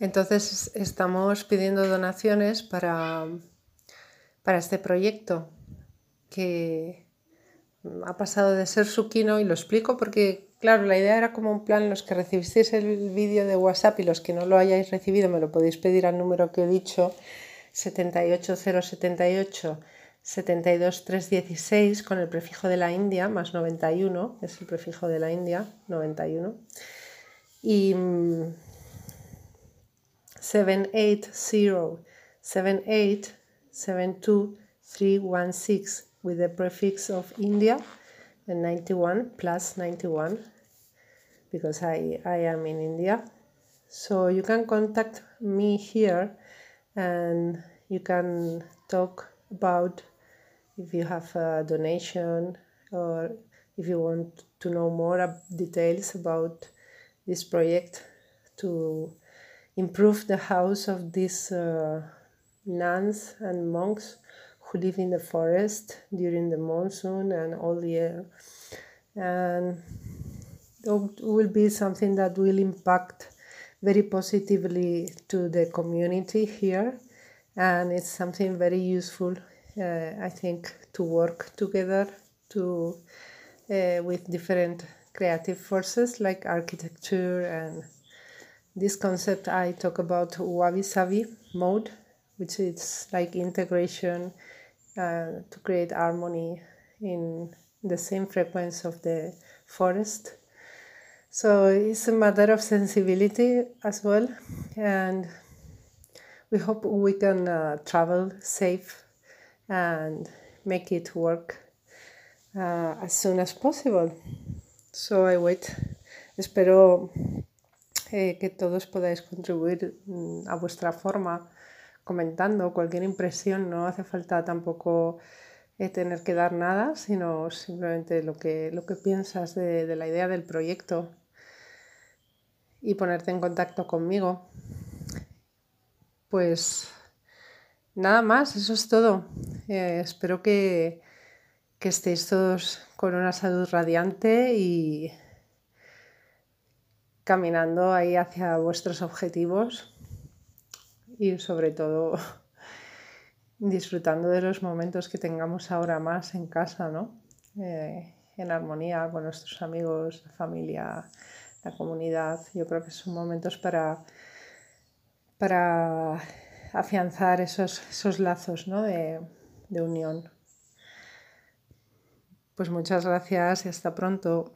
Entonces estamos pidiendo donaciones para, para este proyecto que ha pasado de ser Suquino y lo explico porque, claro, la idea era como un plan, los que recibisteis el vídeo de WhatsApp y los que no lo hayáis recibido me lo podéis pedir al número que he dicho, 78078 72316 con el prefijo de la India más 91, es el prefijo de la India, 91. Y 780 7872316 with the prefix of India and 91 plus 91 because I, I am in India. So you can contact me here and you can talk about if you have a donation or if you want to know more details about this project to improve the house of these uh, nuns and monks who live in the forest during the monsoon and all year. And it will be something that will impact very positively to the community here. And it's something very useful uh, I think to work together to uh, with different creative forces like architecture and this concept I talk about wabi sabi mode which is like integration uh, to create harmony in the same frequency of the forest so it's a matter of sensibility as well and we hope we can uh, travel safe and make it work uh, as soon as possible. So I wait. Espero que todos podáis contribuir mm, a vuestra forma comentando cualquier impresión. No hace falta tampoco eh, tener que dar nada, sino simplemente lo que, lo que piensas de, de la idea del proyecto y ponerte en contacto conmigo. Pues Nada más, eso es todo. Eh, espero que, que estéis todos con una salud radiante y caminando ahí hacia vuestros objetivos y sobre todo disfrutando de los momentos que tengamos ahora más en casa, ¿no? Eh, en armonía con nuestros amigos, la familia, la comunidad. Yo creo que son momentos para, para afianzar esos, esos lazos ¿no? de, de unión. Pues muchas gracias y hasta pronto.